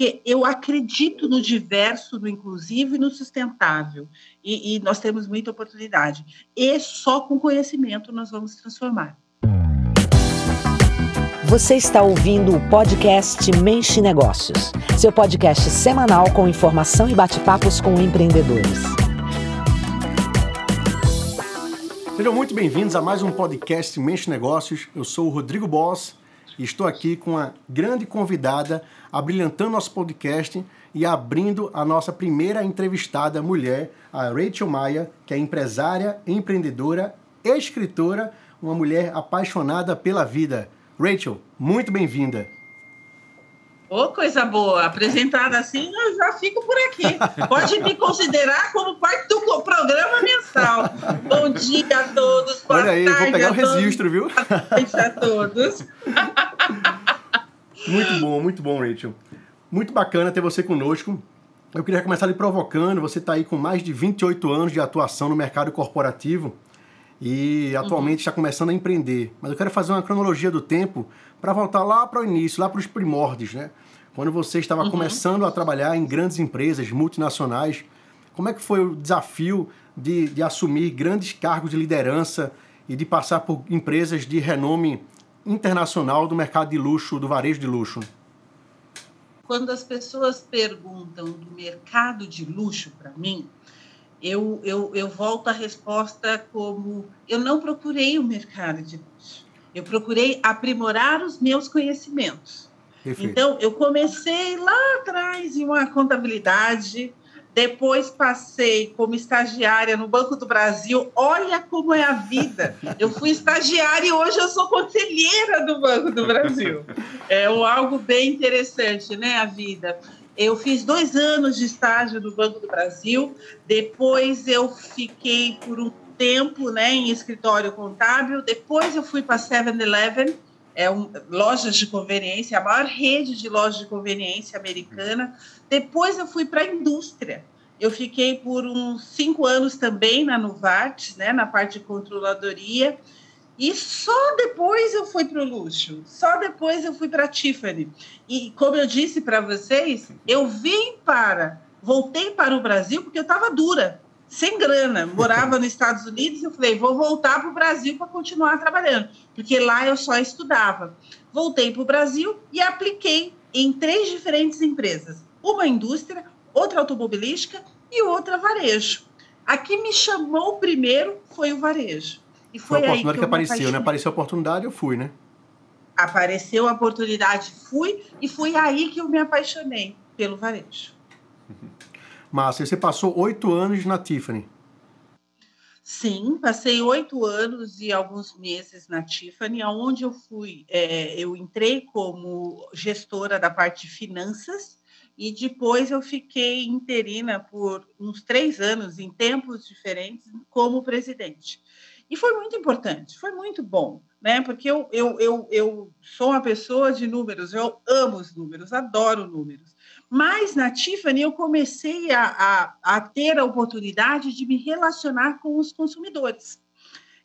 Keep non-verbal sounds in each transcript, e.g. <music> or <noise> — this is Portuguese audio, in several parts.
porque eu acredito no diverso, no inclusivo e no sustentável. E, e nós temos muita oportunidade. E só com conhecimento nós vamos transformar. Você está ouvindo o podcast Mente Negócios, seu podcast semanal com informação e bate-papos com empreendedores. Sejam muito bem-vindos a mais um podcast Mente Negócios. Eu sou o Rodrigo Boss e estou aqui com uma grande convidada, abrilhantando nosso podcast e abrindo a nossa primeira entrevistada mulher, a Rachel Maia, que é empresária, empreendedora, escritora, uma mulher apaixonada pela vida. Rachel, muito bem-vinda. Ô, oh, coisa boa. Apresentada assim, eu já fico por aqui. Pode me considerar como parte do programa mensal. Bom dia a todos. Boa Olha aí, vou pegar o registro, viu? Boa noite a todos. <laughs> Muito bom, muito bom, Rachel. Muito bacana ter você conosco. Eu queria começar lhe provocando. Você está aí com mais de 28 anos de atuação no mercado corporativo e atualmente uhum. está começando a empreender. Mas eu quero fazer uma cronologia do tempo para voltar lá para o início, lá para os primórdios, né? Quando você estava uhum. começando a trabalhar em grandes empresas multinacionais, como é que foi o desafio de, de assumir grandes cargos de liderança e de passar por empresas de renome internacional do mercado de luxo, do varejo de luxo? Quando as pessoas perguntam do mercado de luxo para mim, eu, eu, eu volto a resposta como: eu não procurei o mercado de luxo, eu procurei aprimorar os meus conhecimentos. Perfeito. Então, eu comecei lá atrás em uma contabilidade, depois passei como estagiária no Banco do Brasil. Olha como é a vida. Eu fui estagiária e hoje eu sou conselheira do Banco do Brasil. É algo bem interessante, né, a vida. Eu fiz dois anos de estágio no Banco do Brasil, depois eu fiquei por um tempo né, em escritório contábil, depois eu fui para 7-Eleven, é um, lojas de conveniência, a maior rede de lojas de conveniência americana. Depois eu fui para a indústria. Eu fiquei por uns cinco anos também na Novartis, né, na parte de controladoria. E só depois eu fui para o luxo, só depois eu fui para a Tiffany. E como eu disse para vocês, eu vim para, voltei para o Brasil porque eu estava dura, sem grana, morava nos Estados Unidos. Eu falei, vou voltar para o Brasil para continuar trabalhando, porque lá eu só estudava. Voltei para o Brasil e apliquei em três diferentes empresas: uma indústria, outra automobilística e outra varejo. A que me chamou primeiro foi o varejo. E foi, foi a oportunidade que, que apareceu, né? Apareceu a oportunidade, eu fui, né? Apareceu a oportunidade, fui, e foi aí que eu me apaixonei pelo varejo. <laughs> Márcia, você passou oito anos na Tiffany. Sim, passei oito anos e alguns meses na Tiffany, onde eu fui, é, eu entrei como gestora da parte de finanças e depois eu fiquei interina por uns três anos, em tempos diferentes, como presidente. E foi muito importante, foi muito bom, né? Porque eu, eu, eu, eu sou uma pessoa de números, eu amo os números, adoro números. Mas na Tiffany eu comecei a, a, a ter a oportunidade de me relacionar com os consumidores.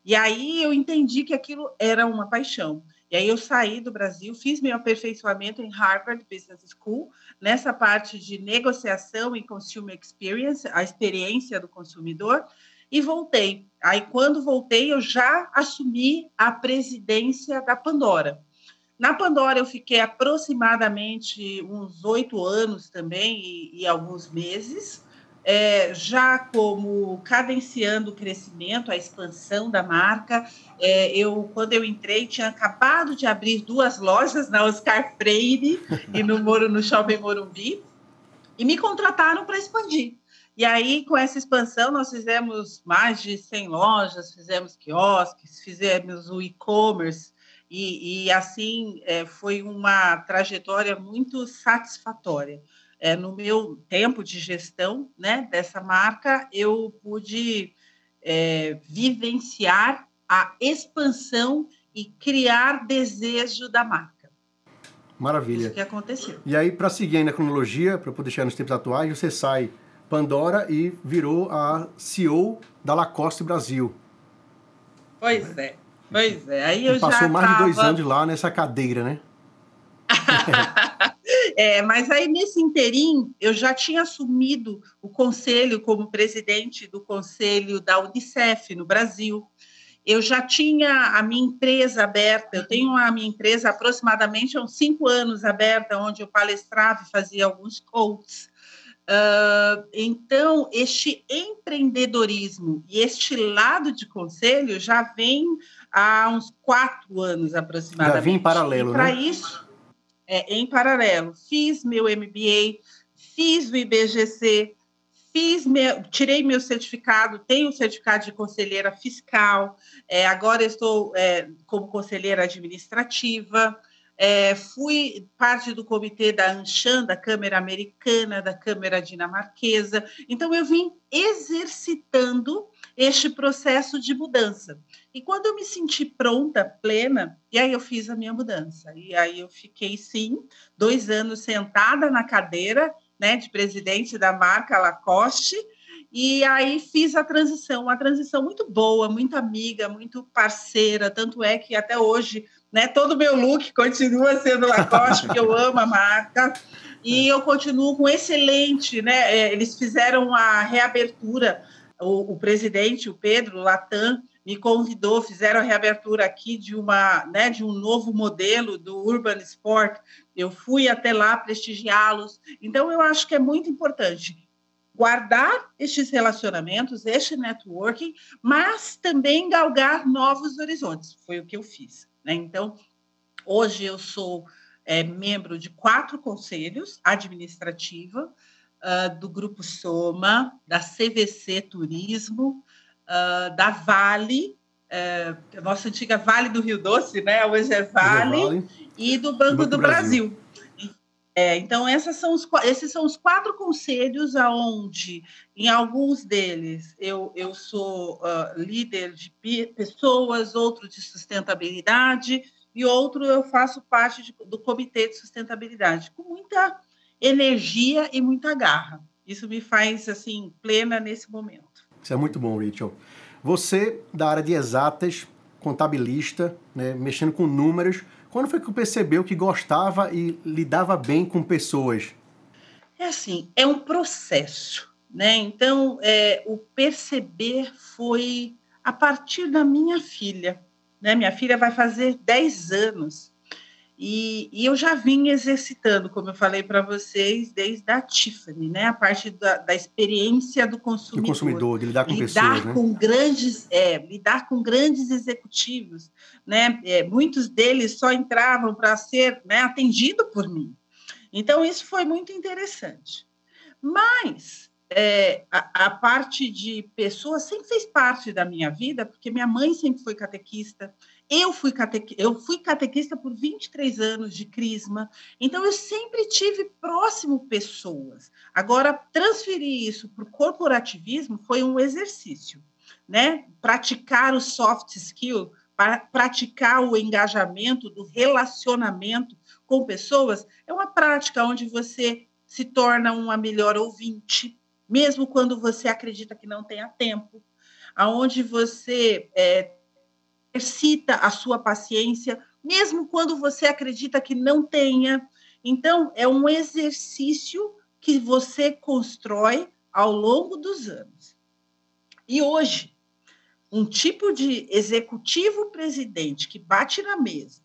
E aí eu entendi que aquilo era uma paixão. E aí eu saí do Brasil, fiz meu aperfeiçoamento em Harvard Business School, nessa parte de negociação e consumer experience, a experiência do consumidor, e voltei. Aí, quando voltei, eu já assumi a presidência da Pandora. Na Pandora, eu fiquei aproximadamente uns oito anos também e, e alguns meses, é, já como cadenciando o crescimento, a expansão da marca. É, eu, quando eu entrei, tinha acabado de abrir duas lojas na Oscar Freire e no, Moro, no Shopping Morumbi, e me contrataram para expandir. E aí, com essa expansão, nós fizemos mais de 100 lojas, fizemos quiosques, fizemos o e-commerce, e, e, assim é, foi uma trajetória muito satisfatória. É, no meu tempo de gestão né, dessa marca, eu pude é, vivenciar a expansão e criar desejo da marca. Maravilha. Isso que aconteceu. E aí, para seguir na cronologia, para poder chegar nos tempos atuais, você sai Pandora e virou a CEO da Lacoste Brasil. Pois é, pois é. Aí eu e passou mais tava... de dois anos lá nessa cadeira, né? <laughs> É, mas aí, nesse interim, eu já tinha assumido o conselho como presidente do conselho da Unicef no Brasil. Eu já tinha a minha empresa aberta, eu tenho a minha empresa aproximadamente há uns cinco anos aberta, onde eu palestrava e fazia alguns coaches. Uh, então, este empreendedorismo e este lado de conselho já vem há uns quatro anos aproximadamente. Já vem em paralelo, Para né? isso, é, em paralelo, fiz meu MBA, fiz o IBGC, fiz meu, tirei meu certificado, tenho o certificado de conselheira fiscal, é, agora estou é, como conselheira administrativa. É, fui parte do comitê da Anshan, da Câmara Americana, da Câmara Dinamarquesa. Então, eu vim exercitando este processo de mudança. E quando eu me senti pronta, plena, e aí eu fiz a minha mudança. E aí eu fiquei, sim, dois anos sentada na cadeira né, de presidente da marca Lacoste, e aí fiz a transição, uma transição muito boa, muito amiga, muito parceira, tanto é que até hoje né? Todo o meu look continua sendo Lacoste, porque eu amo a marca. E eu continuo com excelente, né? É, eles fizeram a reabertura, o, o presidente, o Pedro Latam, me convidou, fizeram a reabertura aqui de uma, né, de um novo modelo do Urban Sport. Eu fui até lá prestigiá-los. Então eu acho que é muito importante guardar estes relacionamentos, este networking, mas também galgar novos horizontes. Foi o que eu fiz. Né? Então, hoje eu sou é, membro de quatro conselhos administrativa uh, do Grupo Soma, da CVC Turismo, uh, da Vale, é, a nossa antiga Vale do Rio Doce, né? Hoje é Vale, vale. e do Banco, Banco do, Brasil. Brasil. É, então, são os, esses são os quatro conselhos aonde, em alguns deles, eu, eu sou uh, líder de pessoas, outro de sustentabilidade, e outro eu faço parte de, do comitê de sustentabilidade, com muita energia e muita garra. Isso me faz, assim, plena nesse momento. Isso é muito bom, Rachel. Você, da área de exatas, contabilista, né, mexendo com números, quando foi que percebeu que gostava e lidava bem com pessoas? É assim, é um processo, né? Então, é, o perceber foi a partir da minha filha, né? Minha filha vai fazer 10 anos e, e, eu já vim exercitando, como eu falei para vocês, desde a Tiffany, né? A parte da, da experiência do consumidor. Do consumidor, de lidar com lidar pessoas, né? com grandes, é, lidar com grandes executivos, né? É, muitos deles só entravam para ser né, atendido por mim. Então, isso foi muito interessante. Mas é, a, a, parte de pessoas sempre fez parte da minha vida, porque minha mãe sempre foi catequista, eu fui, catequ... eu fui catequista por 23 anos de crisma, então eu sempre tive próximo pessoas. Agora, transferir isso para o corporativismo foi um exercício, né? Praticar o soft skill, praticar o engajamento do relacionamento com pessoas, é uma prática onde você se torna uma melhor ouvinte, mesmo quando você acredita que não tenha tempo, aonde você é, exercita a sua paciência, mesmo quando você acredita que não tenha. Então, é um exercício que você constrói ao longo dos anos. E hoje, um tipo de executivo presidente que bate na mesa,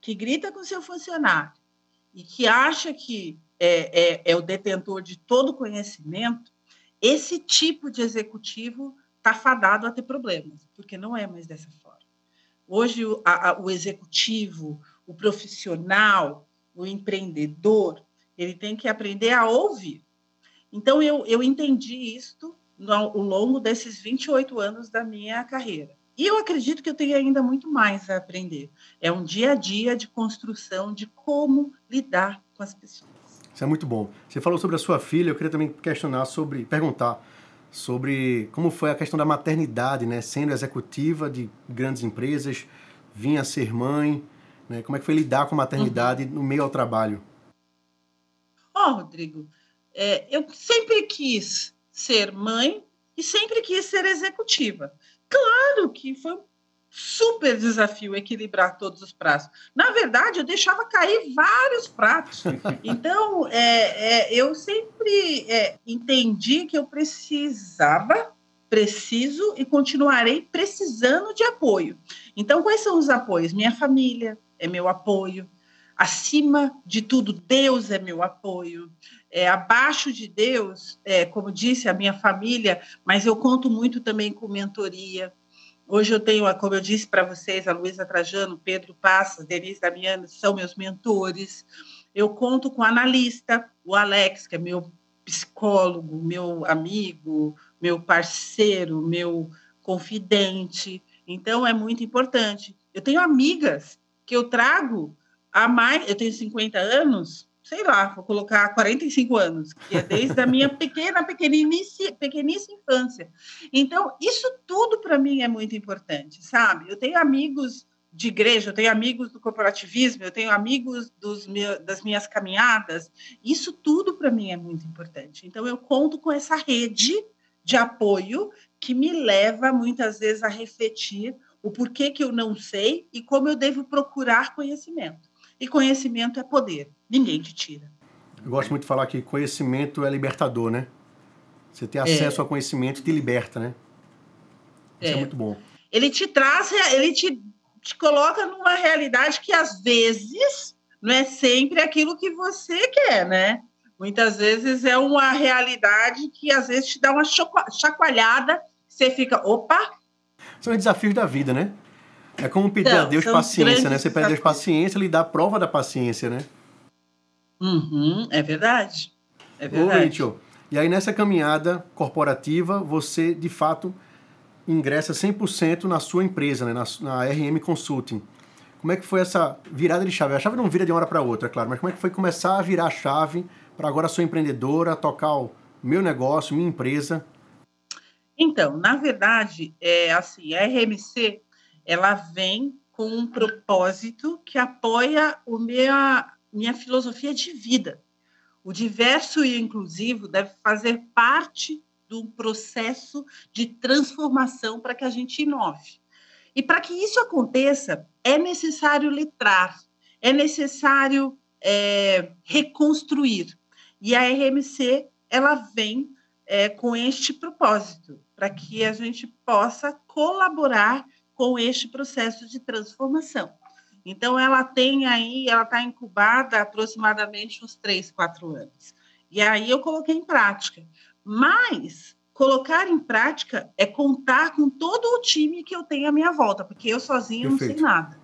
que grita com seu funcionário e que acha que é, é, é o detentor de todo conhecimento, esse tipo de executivo está fadado a ter problemas, porque não é mais dessa forma. Hoje, o, a, o executivo, o profissional, o empreendedor, ele tem que aprender a ouvir. Então, eu, eu entendi isto ao longo desses 28 anos da minha carreira. E eu acredito que eu tenho ainda muito mais a aprender. É um dia a dia de construção de como lidar com as pessoas. Isso é muito bom. Você falou sobre a sua filha, eu queria também questionar sobre, perguntar sobre como foi a questão da maternidade, né? Sendo executiva de grandes empresas, vinha ser mãe, né? Como é que foi lidar com a maternidade uhum. no meio ao trabalho? Ó, oh, Rodrigo, é, eu sempre quis ser mãe e sempre quis ser executiva. Claro que foi super desafio equilibrar todos os pratos. Na verdade, eu deixava cair vários pratos. <laughs> Então, é, é, eu sempre é, entendi que eu precisava, preciso e continuarei precisando de apoio. Então, quais são os apoios? Minha família é meu apoio. Acima de tudo, Deus é meu apoio. É, abaixo de Deus, é, como disse, a minha família, mas eu conto muito também com mentoria Hoje eu tenho, como eu disse para vocês, a Luísa Trajano, Pedro Passas, Denise Damiano, são meus mentores. Eu conto com o analista, o Alex, que é meu psicólogo, meu amigo, meu parceiro, meu confidente. Então, é muito importante. Eu tenho amigas que eu trago há mais. Eu tenho 50 anos, sei lá, vou colocar 45 anos, que é desde a minha <laughs> pequena, pequeniníssima, pequeníssima infância. Então, isso tudo para mim é muito importante, sabe? Eu tenho amigos de igreja, eu tenho amigos do corporativismo, eu tenho amigos dos meus, das minhas caminhadas, isso tudo para mim é muito importante. Então, eu conto com essa rede de apoio que me leva muitas vezes a refletir o porquê que eu não sei e como eu devo procurar conhecimento. E conhecimento é poder, ninguém te tira. Eu gosto muito de falar que conhecimento é libertador, né? Você ter acesso é. ao conhecimento te liberta, né? Isso é. é muito bom. Ele te traz, ele te, te coloca numa realidade que às vezes não é sempre aquilo que você quer, né? Muitas vezes é uma realidade que às vezes te dá uma chacoalhada, você fica, opa! São os desafios da vida, né? É como pedir então, a Deus paciência, né? Você pede a Deus paciência, ele dá a prova da paciência, né? Uhum, é verdade. É verdade. Ô, Rachel, e aí nessa caminhada corporativa, você de fato ingressa 100% na sua empresa, né? na, na RM Consulting. Como é que foi essa virada de chave? A chave não vira de uma hora para outra, é claro, mas como é que foi começar a virar a chave para agora sou empreendedora, tocar o meu negócio, minha empresa? Então, na verdade, é assim, a RMC ela vem com um propósito que apoia o minha, minha filosofia de vida. O diverso e inclusivo deve fazer parte do processo de transformação para que a gente inove. E para que isso aconteça, é necessário letrar, é necessário é, reconstruir. E a RMC ela vem é, com este propósito, para que a gente possa colaborar com este processo de transformação. Então, ela tem aí, ela está incubada aproximadamente uns três, quatro anos. E aí eu coloquei em prática. Mas colocar em prática é contar com todo o time que eu tenho à minha volta, porque eu sozinha não sei nada.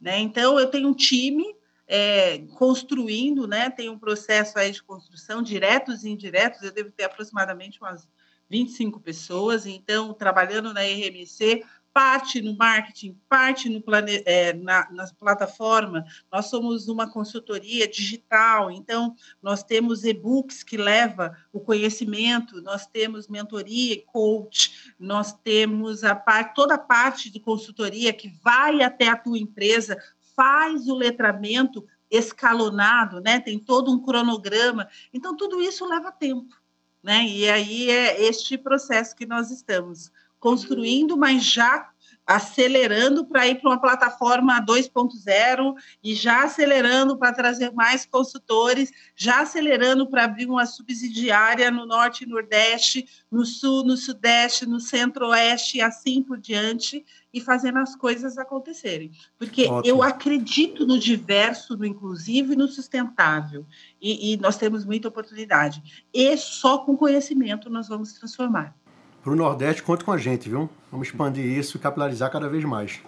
Né? Então, eu tenho um time é, construindo, né? tem um processo aí de construção, diretos e indiretos, eu devo ter aproximadamente umas 25 pessoas, então, trabalhando na RMC, parte no marketing, parte no plane... É, na, nas plataformas. Nós somos uma consultoria digital, então nós temos e-books que leva o conhecimento, nós temos mentoria e coach, nós temos a toda a parte de consultoria que vai até a tua empresa, faz o letramento escalonado, né? Tem todo um cronograma. Então tudo isso leva tempo, né? E aí é este processo que nós estamos construindo, mas já acelerando para ir para uma plataforma 2.0 e já acelerando para trazer mais consultores, já acelerando para abrir uma subsidiária no norte e nordeste, no sul, no sudeste, no centro-oeste e assim por diante, e fazendo as coisas acontecerem. Porque Ótimo. eu acredito no diverso, no inclusivo e no sustentável. E, e nós temos muita oportunidade. E só com conhecimento nós vamos transformar para o Nordeste, conta com a gente, viu? Vamos expandir isso e capilarizar cada vez mais.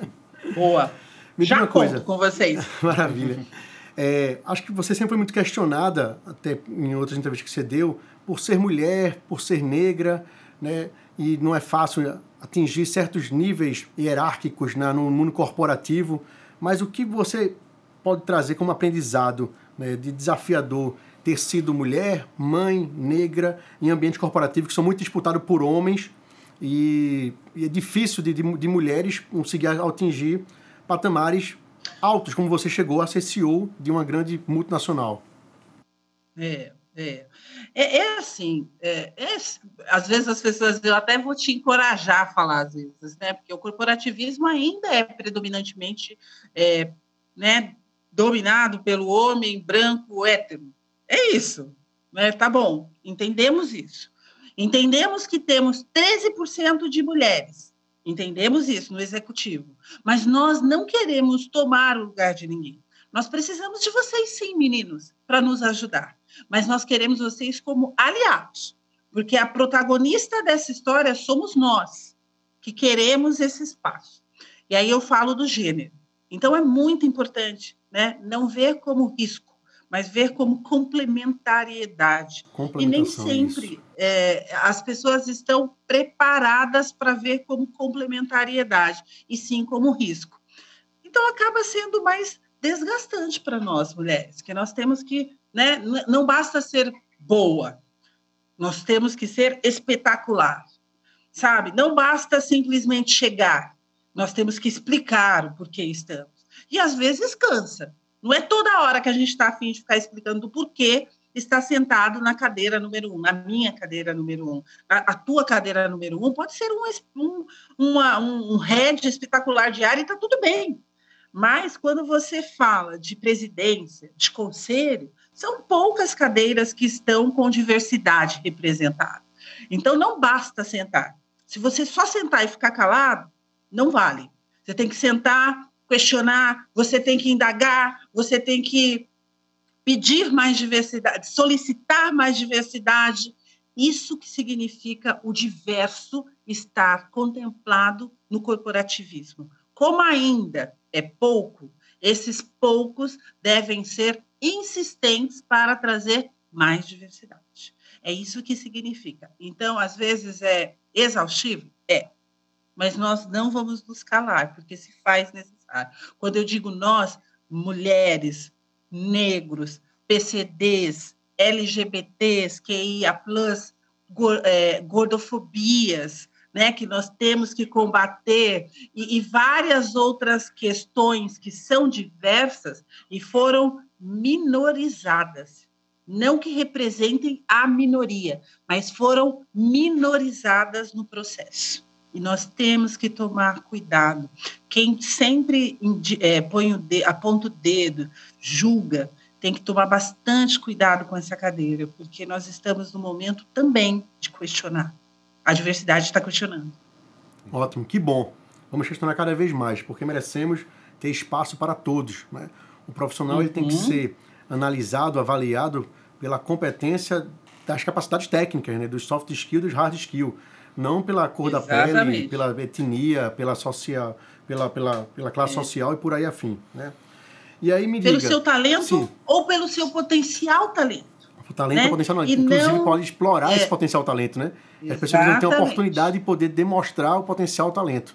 <laughs> Boa. Me Já uma coisa. com vocês. <laughs> Maravilha. É, acho que você sempre foi muito questionada, até em outras entrevistas que você deu, por ser mulher, por ser negra, né? E não é fácil atingir certos níveis hierárquicos né, no mundo corporativo. Mas o que você pode trazer como aprendizado né, de desafiador ter sido mulher, mãe, negra, em ambiente corporativo que são muito disputados por homens e, e é difícil de, de, de, mulheres conseguir atingir patamares altos, como você chegou a ser CEO de uma grande multinacional. É, É, é, é assim, é, é, às vezes as pessoas, eu até vou te encorajar a falar às vezes, né? Porque o corporativismo ainda é predominantemente é, né, dominado pelo homem branco hétero. É isso, né? Tá bom, entendemos isso. Entendemos que temos 13% de mulheres, entendemos isso no executivo, mas nós não queremos tomar o lugar de ninguém. Nós precisamos de vocês, sim, meninos, para nos ajudar mas nós queremos vocês como aliados, porque a protagonista dessa história somos nós, que queremos esse espaço. E aí eu falo do gênero. Então é muito importante, né, não ver como risco, mas ver como complementariedade. E nem sempre é, as pessoas estão preparadas para ver como complementariedade, e sim como risco. Então acaba sendo mais desgastante para nós mulheres, que nós temos que né? Não basta ser boa, nós temos que ser espetacular, sabe? Não basta simplesmente chegar, nós temos que explicar o porquê estamos. E às vezes cansa. Não é toda hora que a gente está afim de ficar explicando o porquê está sentado na cadeira número um, na minha cadeira número um. A, a tua cadeira número um pode ser um, um, uma, um head espetacular de área e está tudo bem. Mas quando você fala de presidência, de conselho, são poucas cadeiras que estão com diversidade representada. Então, não basta sentar. Se você só sentar e ficar calado, não vale. Você tem que sentar, questionar, você tem que indagar, você tem que pedir mais diversidade, solicitar mais diversidade. Isso que significa o diverso estar contemplado no corporativismo. Como ainda é pouco, esses poucos devem ser insistentes para trazer mais diversidade. É isso que significa. Então, às vezes é exaustivo? É. Mas nós não vamos nos calar, porque se faz necessário. Quando eu digo nós, mulheres, negros, PCDs, LGBTs, QIA, é, gordofobias, né, que nós temos que combater, e, e várias outras questões que são diversas e foram minorizadas. Não que representem a minoria, mas foram minorizadas no processo. E nós temos que tomar cuidado. Quem sempre é, põe o dedo, aponta o dedo, julga, tem que tomar bastante cuidado com essa cadeira, porque nós estamos no momento também de questionar. A diversidade está questionando. Ótimo, que bom. Vamos questionar cada vez mais, porque merecemos ter espaço para todos. Né? O profissional uhum. ele tem que uhum. ser analisado, avaliado pela competência das capacidades técnicas, né? dos soft skills, dos hard skills, não pela cor Exatamente. da pele, pela etnia, pela social, pela, pela, pela classe é. social e por aí afim, né? E aí me pelo diga, seu talento sim. ou pelo seu potencial talento. O talento né? é potencial. E inclusive não... pode explorar é. esse potencial talento, né? Exatamente. As pessoas não têm a oportunidade de poder demonstrar o potencial talento.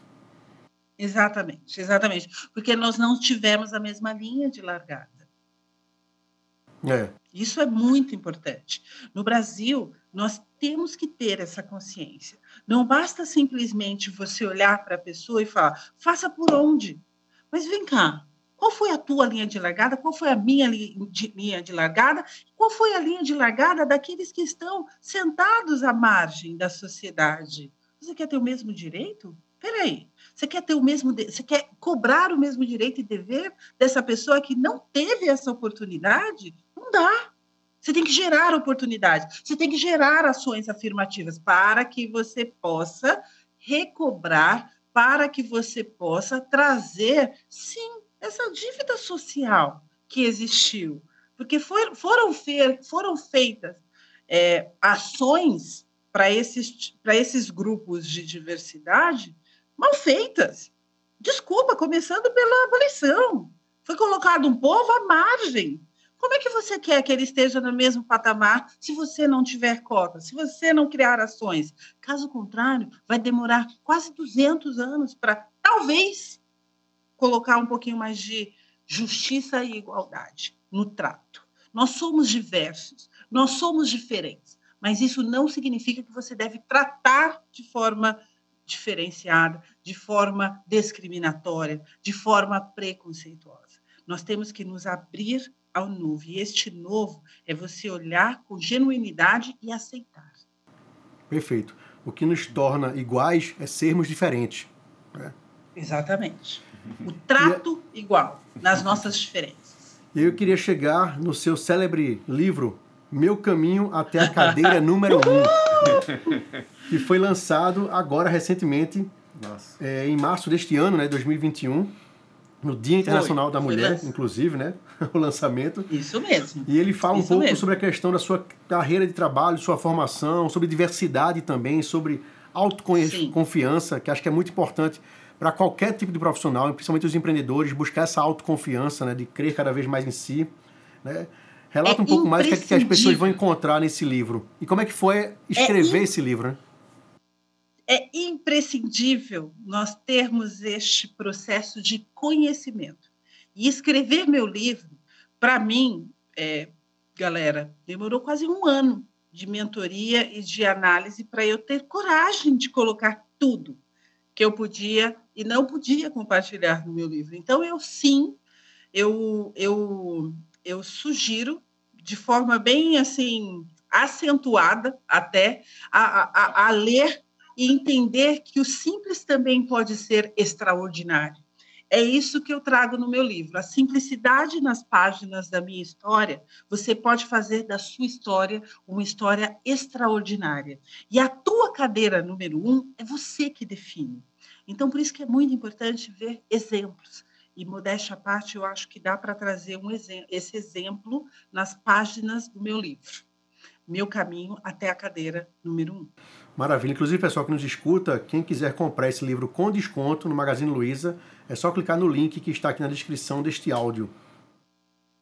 Exatamente, exatamente. Porque nós não tivemos a mesma linha de largada. É. Isso é muito importante. No Brasil, nós temos que ter essa consciência. Não basta simplesmente você olhar para a pessoa e falar, faça por onde. Mas vem cá, qual foi a tua linha de largada? Qual foi a minha linha de largada? Qual foi a linha de largada daqueles que estão sentados à margem da sociedade? Você quer ter o mesmo direito? Peraí, você quer ter o mesmo, você quer cobrar o mesmo direito e dever dessa pessoa que não teve essa oportunidade? Não dá. Você tem que gerar oportunidades, você tem que gerar ações afirmativas para que você possa recobrar, para que você possa trazer, sim, essa dívida social que existiu. Porque for, foram, foram feitas é, ações para esses, esses grupos de diversidade mal feitas. Desculpa, começando pela abolição. Foi colocado um povo à margem. Como é que você quer que ele esteja no mesmo patamar se você não tiver cota, se você não criar ações? Caso contrário, vai demorar quase 200 anos para, talvez, colocar um pouquinho mais de justiça e igualdade no trato. Nós somos diversos, nós somos diferentes, mas isso não significa que você deve tratar de forma diferenciada, de forma discriminatória, de forma preconceituosa. Nós temos que nos abrir ao novo. E este novo é você olhar com genuinidade e aceitar. Perfeito. O que nos torna iguais é sermos diferentes. Né? Exatamente. O trato e... igual nas nossas diferenças. Eu queria chegar no seu célebre livro Meu Caminho até a Cadeira <laughs> número 1, um, que foi lançado agora recentemente, é, em março deste ano, né, 2021 no Dia Internacional foi, da Mulher, inclusive, né? <laughs> o lançamento. Isso mesmo. E ele fala um pouco mesmo. sobre a questão da sua carreira de trabalho, sua formação, sobre diversidade também, sobre autoconfiança, que acho que é muito importante para qualquer tipo de profissional, principalmente os empreendedores, buscar essa autoconfiança, né, de crer cada vez mais em si, né? Relata é um pouco mais o que, é que as pessoas vão encontrar nesse livro. E como é que foi escrever é esse livro, né? É imprescindível nós termos este processo de conhecimento. E escrever meu livro, para mim, é, galera, demorou quase um ano de mentoria e de análise para eu ter coragem de colocar tudo que eu podia e não podia compartilhar no meu livro. Então, eu sim, eu, eu, eu sugiro de forma bem assim acentuada até a, a, a ler e entender que o simples também pode ser extraordinário. É isso que eu trago no meu livro. A simplicidade nas páginas da minha história, você pode fazer da sua história uma história extraordinária. E a tua cadeira número um é você que define. Então, por isso que é muito importante ver exemplos. E, modéstia à parte, eu acho que dá para trazer um exemplo, esse exemplo nas páginas do meu livro. Meu caminho até a cadeira número um. Maravilha. Inclusive, pessoal que nos escuta, quem quiser comprar esse livro com desconto no Magazine Luiza, é só clicar no link que está aqui na descrição deste áudio.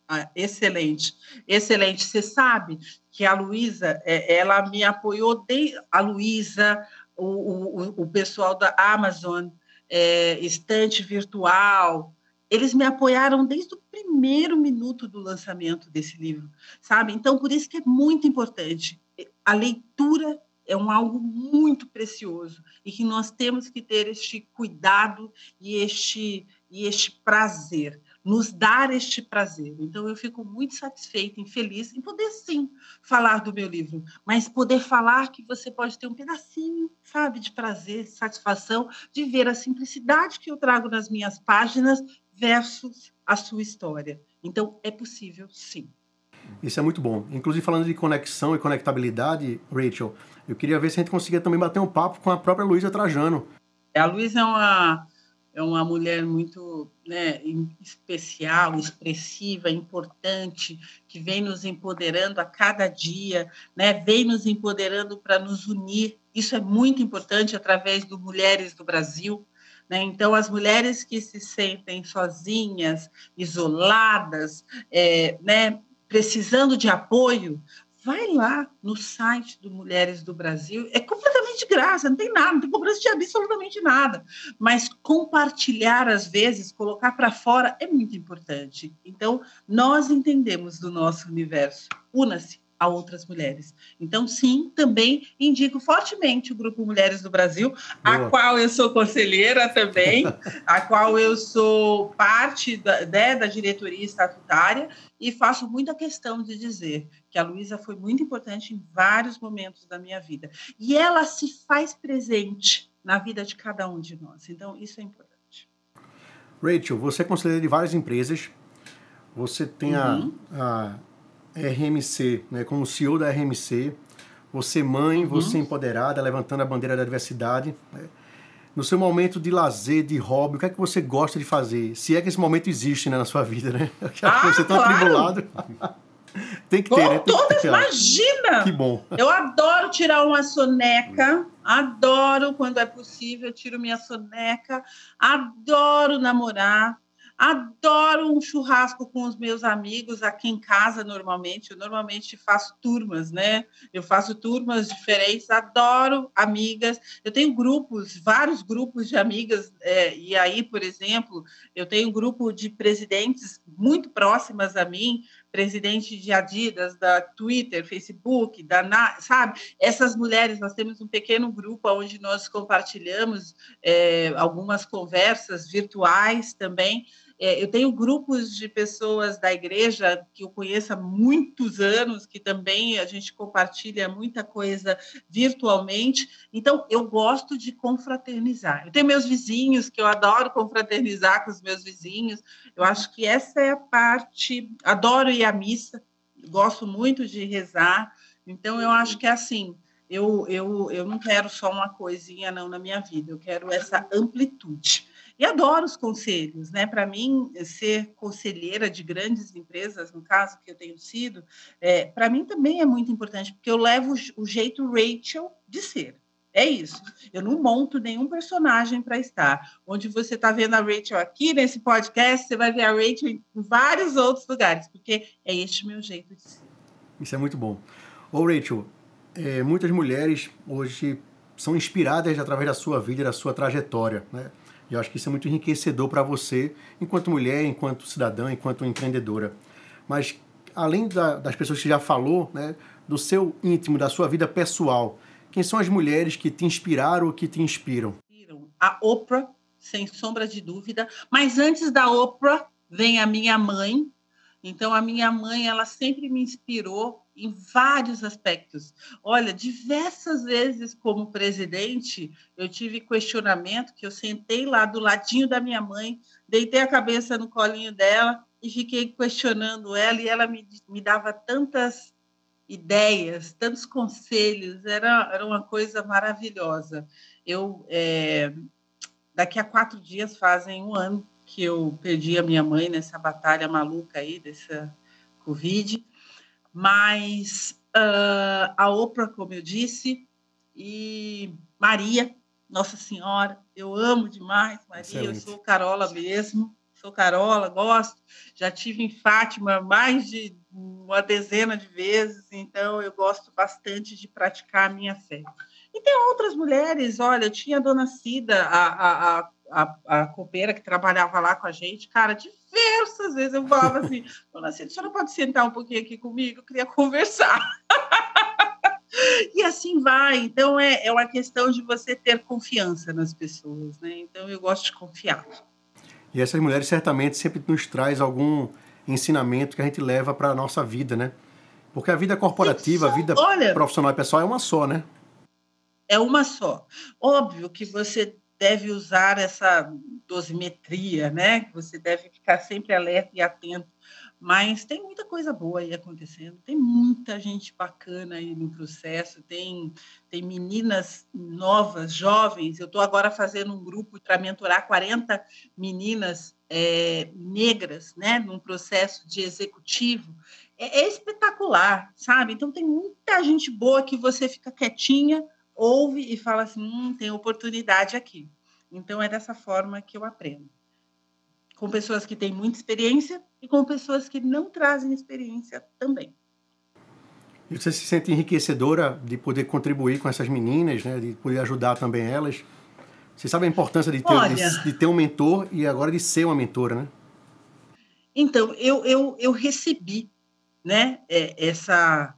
Ah, excelente, excelente. Você sabe que a Luísa, é, ela me apoiou, de, a Luísa, o, o, o pessoal da Amazon, é, estante virtual, eles me apoiaram desde o primeiro minuto do lançamento desse livro, sabe? Então, por isso que é muito importante a leitura é um algo muito precioso e que nós temos que ter este cuidado e este e este prazer, nos dar este prazer. Então eu fico muito satisfeita e feliz em poder sim falar do meu livro, mas poder falar que você pode ter um pedacinho, sabe, de prazer, satisfação de ver a simplicidade que eu trago nas minhas páginas versus a sua história. Então é possível sim. Isso é muito bom. Inclusive, falando de conexão e conectabilidade, Rachel, eu queria ver se a gente conseguia também bater um papo com a própria Luísa Trajano. A Luísa é uma, é uma mulher muito né, especial, expressiva, importante, que vem nos empoderando a cada dia, né, vem nos empoderando para nos unir. Isso é muito importante através do Mulheres do Brasil. Né? Então, as mulheres que se sentem sozinhas, isoladas, é, né, precisando de apoio, vai lá no site do Mulheres do Brasil, é completamente de graça, não tem nada, não tem cobrança de absolutamente nada, mas compartilhar às vezes, colocar para fora é muito importante. Então, nós entendemos do nosso universo. Una-se, a outras mulheres. Então, sim, também indico fortemente o Grupo Mulheres do Brasil, Boa. a qual eu sou conselheira também, <laughs> a qual eu sou parte da, né, da diretoria estatutária e faço muita questão de dizer que a Luísa foi muito importante em vários momentos da minha vida. E ela se faz presente na vida de cada um de nós. Então, isso é importante. Rachel, você é conselheira de várias empresas. Você tem uhum. a, a RMC, né, como CEO da RMC, você mãe, uhum. você empoderada, levantando a bandeira da diversidade. Né? No seu momento de lazer, de hobby, o que é que você gosta de fazer? Se é que esse momento existe né, na sua vida, né? <laughs> Ah, você tão claro. atribulado. Tem que ter, Com né? todas, imagina! Que bom. Eu adoro tirar uma soneca, adoro quando é possível, eu tiro minha soneca, adoro namorar, Adoro um churrasco com os meus amigos aqui em casa, normalmente. Eu normalmente faço turmas, né? Eu faço turmas diferentes, adoro amigas. Eu tenho grupos, vários grupos de amigas, é, e aí, por exemplo, eu tenho um grupo de presidentes muito próximas a mim, presidente de Adidas, da Twitter, Facebook, da sabe? Essas mulheres, nós temos um pequeno grupo onde nós compartilhamos é, algumas conversas virtuais também. É, eu tenho grupos de pessoas da igreja que eu conheço há muitos anos, que também a gente compartilha muita coisa virtualmente. Então, eu gosto de confraternizar. Eu tenho meus vizinhos, que eu adoro confraternizar com os meus vizinhos. Eu acho que essa é a parte. Adoro ir à missa, gosto muito de rezar. Então, eu acho que é assim eu, eu, eu não quero só uma coisinha não na minha vida, eu quero essa amplitude. E adoro os conselhos, né? Para mim, ser conselheira de grandes empresas, no caso que eu tenho sido, é, para mim também é muito importante, porque eu levo o jeito Rachel de ser. É isso. Eu não monto nenhum personagem para estar. Onde você está vendo a Rachel aqui nesse podcast, você vai ver a Rachel em vários outros lugares, porque é este meu jeito de ser. Isso é muito bom. Ô, Rachel, é, muitas mulheres hoje são inspiradas através da sua vida, da sua trajetória, né? E eu acho que isso é muito enriquecedor para você, enquanto mulher, enquanto cidadã, enquanto empreendedora. Mas, além da, das pessoas que já falou, né, do seu íntimo, da sua vida pessoal, quem são as mulheres que te inspiraram ou que te inspiram? A Oprah, sem sombra de dúvida. Mas antes da Oprah, vem a minha mãe. Então, a minha mãe, ela sempre me inspirou em vários aspectos. Olha, diversas vezes como presidente, eu tive questionamento que eu sentei lá do ladinho da minha mãe, deitei a cabeça no colinho dela e fiquei questionando ela e ela me, me dava tantas ideias, tantos conselhos, era, era uma coisa maravilhosa. Eu é, daqui a quatro dias fazem um ano que eu perdi a minha mãe nessa batalha maluca aí dessa Covid mas uh, a Oprah, como eu disse, e Maria, Nossa Senhora, eu amo demais Maria, Excelente. eu sou Carola mesmo, sou Carola, gosto, já tive em Fátima mais de uma dezena de vezes, então eu gosto bastante de praticar a minha fé. E tem outras mulheres, olha, eu tinha a Dona Cida, a, a, a a, a copeira que trabalhava lá com a gente, cara, diversas vezes eu falava assim, <laughs> dona Cida, a senhora pode sentar um pouquinho aqui comigo? Eu queria conversar. <laughs> e assim vai. Então, é, é uma questão de você ter confiança nas pessoas, né? Então, eu gosto de confiar. E essas mulheres certamente sempre nos traz algum ensinamento que a gente leva para a nossa vida, né? Porque a vida corporativa, a vida Olha, profissional e pessoal é uma só, né? É uma só. Óbvio que você deve usar essa dosimetria, né? Você deve ficar sempre alerta e atento. Mas tem muita coisa boa aí acontecendo, tem muita gente bacana aí no processo, tem, tem meninas novas, jovens. Eu estou agora fazendo um grupo para mentorar 40 meninas é, negras, né, num processo de executivo. É, é espetacular, sabe? Então tem muita gente boa que você fica quietinha, ouve e fala assim: hum, tem oportunidade aqui. Então, é dessa forma que eu aprendo. Com pessoas que têm muita experiência e com pessoas que não trazem experiência também. E você se sente enriquecedora de poder contribuir com essas meninas, né? de poder ajudar também elas? Você sabe a importância de ter, Olha, de, de ter um mentor e agora de ser uma mentora, né? Então, eu, eu, eu recebi né, é, essa,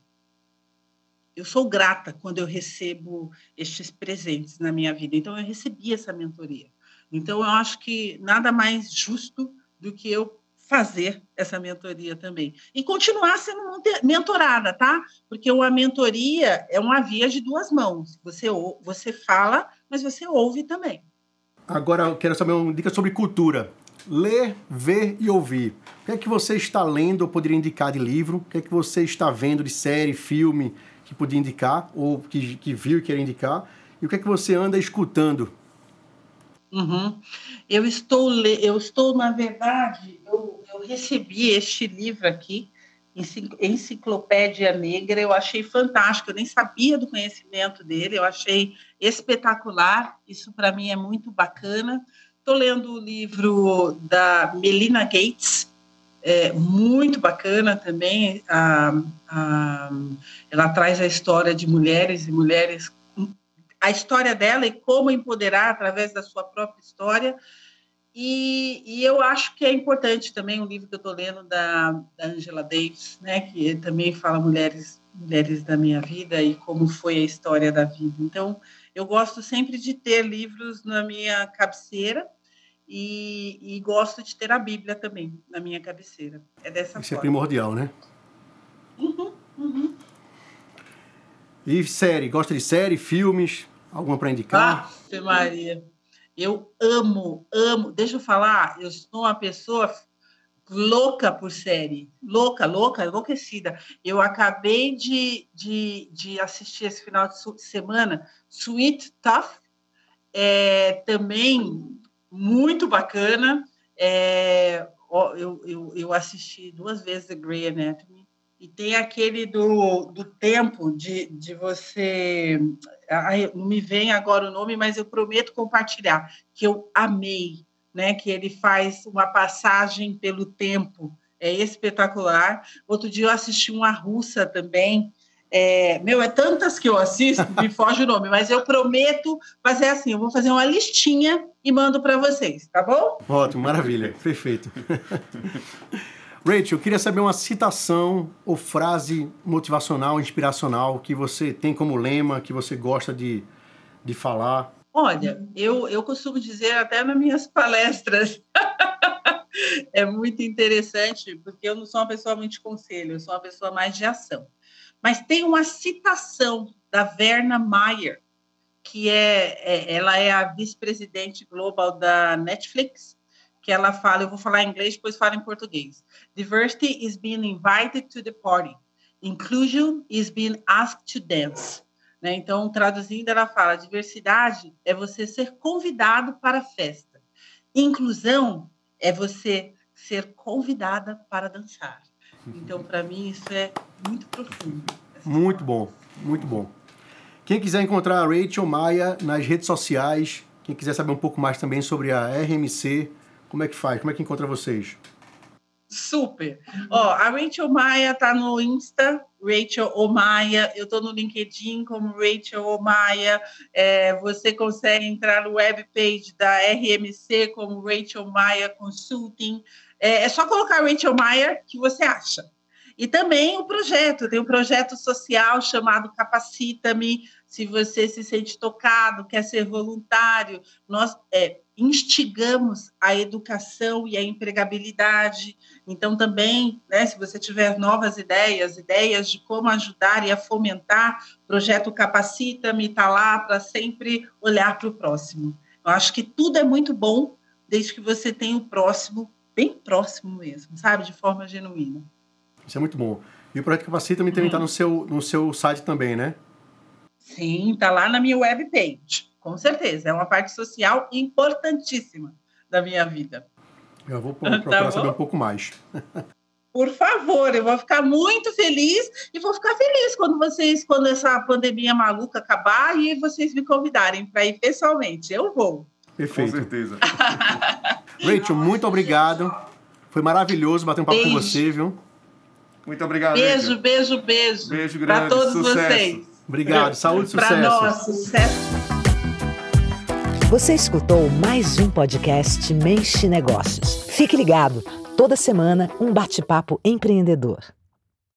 eu sou grata quando eu recebo estes presentes na minha vida. Então, eu recebi essa mentoria. Então, eu acho que nada mais justo do que eu fazer essa mentoria também. E continuar sendo mentorada, tá? Porque uma mentoria é uma via de duas mãos. Você, você fala, mas você ouve também. Agora, eu quero saber uma dica sobre cultura. Ler, ver e ouvir. O que é que você está lendo ou poderia indicar de livro? O que é que você está vendo de série, filme, que podia indicar, ou que, que viu e quer indicar, e o que é que você anda escutando? Uhum. Eu estou, eu estou, na verdade, eu, eu recebi este livro aqui, Enciclopédia Negra, eu achei fantástico, eu nem sabia do conhecimento dele, eu achei espetacular, isso para mim é muito bacana. Estou lendo o livro da Melina Gates, é, muito bacana também. A, a, ela traz a história de mulheres e mulheres, a história dela e como empoderar através da sua própria história. E, e eu acho que é importante também um livro que eu estou lendo da, da Angela Davis, né, que também fala mulheres, mulheres da minha vida e como foi a história da vida. Então, eu gosto sempre de ter livros na minha cabeceira e, e, gosto de ter a Bíblia também na minha cabeceira. É dessa Isso forma. é primordial, né? Uhum, uhum. E série? Gosta de série, filmes? Alguma para indicar? Ah, Maria. Eu amo, amo. Deixa eu falar, eu sou uma pessoa louca por série. Louca, louca, enlouquecida. Eu acabei de, de, de assistir esse final de semana Sweet Tough, é, também muito bacana. É, eu, eu, eu assisti duas vezes The Grey Anatomy. E tem aquele do, do tempo de, de você. Ai, não me vem agora o nome, mas eu prometo compartilhar, que eu amei, né? Que ele faz uma passagem pelo tempo. É espetacular. Outro dia eu assisti uma russa também, é, meu, é tantas que eu assisto, me foge o nome, mas eu prometo fazer assim: eu vou fazer uma listinha e mando para vocês, tá bom? Ótimo, maravilha, perfeito. <laughs> Rachel, eu queria saber uma citação ou frase motivacional, inspiracional que você tem como lema, que você gosta de, de falar. Olha, eu, eu costumo dizer até nas minhas palestras. <laughs> é muito interessante, porque eu não sou uma pessoa muito de conselho, eu sou uma pessoa mais de ação. Mas tem uma citação da Verna Mayer, que é, é ela é a vice-presidente global da Netflix, que ela fala, eu vou falar em inglês, depois falo em português. Diversity is being invited to the party. Inclusion is being asked to dance. Né? Então, traduzindo, ela fala: diversidade é você ser convidado para a festa. Inclusão é você ser convidada para dançar. Então, para mim, isso é muito profundo. Muito bom, muito bom. Quem quiser encontrar a Rachel Maia nas redes sociais, quem quiser saber um pouco mais também sobre a RMC, como é que faz? Como é que encontra vocês? Super. Ó, a Rachel Maia tá no Insta, Rachel Omaia. Eu tô no LinkedIn como Rachel Omaia. É, você consegue entrar no webpage da RMC como Rachel Maia Consulting. É, é só colocar Rachel Maia que você acha. E também o projeto, tem um projeto social chamado Capacita-me. Se você se sente tocado, quer ser voluntário, nós é, instigamos a educação e a empregabilidade. Então, também, né, se você tiver novas ideias, ideias de como ajudar e a fomentar, o projeto Capacita-me está lá para sempre olhar para o próximo. Eu acho que tudo é muito bom, desde que você tenha o próximo bem próximo mesmo, sabe? De forma genuína. Isso é muito bom. E o Projeto Capacita também está no, seu, no seu site também, né? Sim, está lá na minha webpage, com certeza. É uma parte social importantíssima da minha vida. Eu vou <laughs> procurar tá saber um pouco mais. <laughs> Por favor, eu vou ficar muito feliz e vou ficar feliz quando vocês, quando essa pandemia maluca acabar e vocês me convidarem para ir pessoalmente. Eu vou. Perfeito. Com certeza. <laughs> Rachel, muito obrigado. Foi maravilhoso bater um papo beijo. com você, viu? Muito obrigado. Beijo, Rachel. beijo, beijo. Beijo grande. Para todos sucesso. vocês. Obrigado. Saúde e sucesso. Para nós, sucesso. Você escutou mais um podcast Mente Negócios. Fique ligado. Toda semana, um bate-papo empreendedor.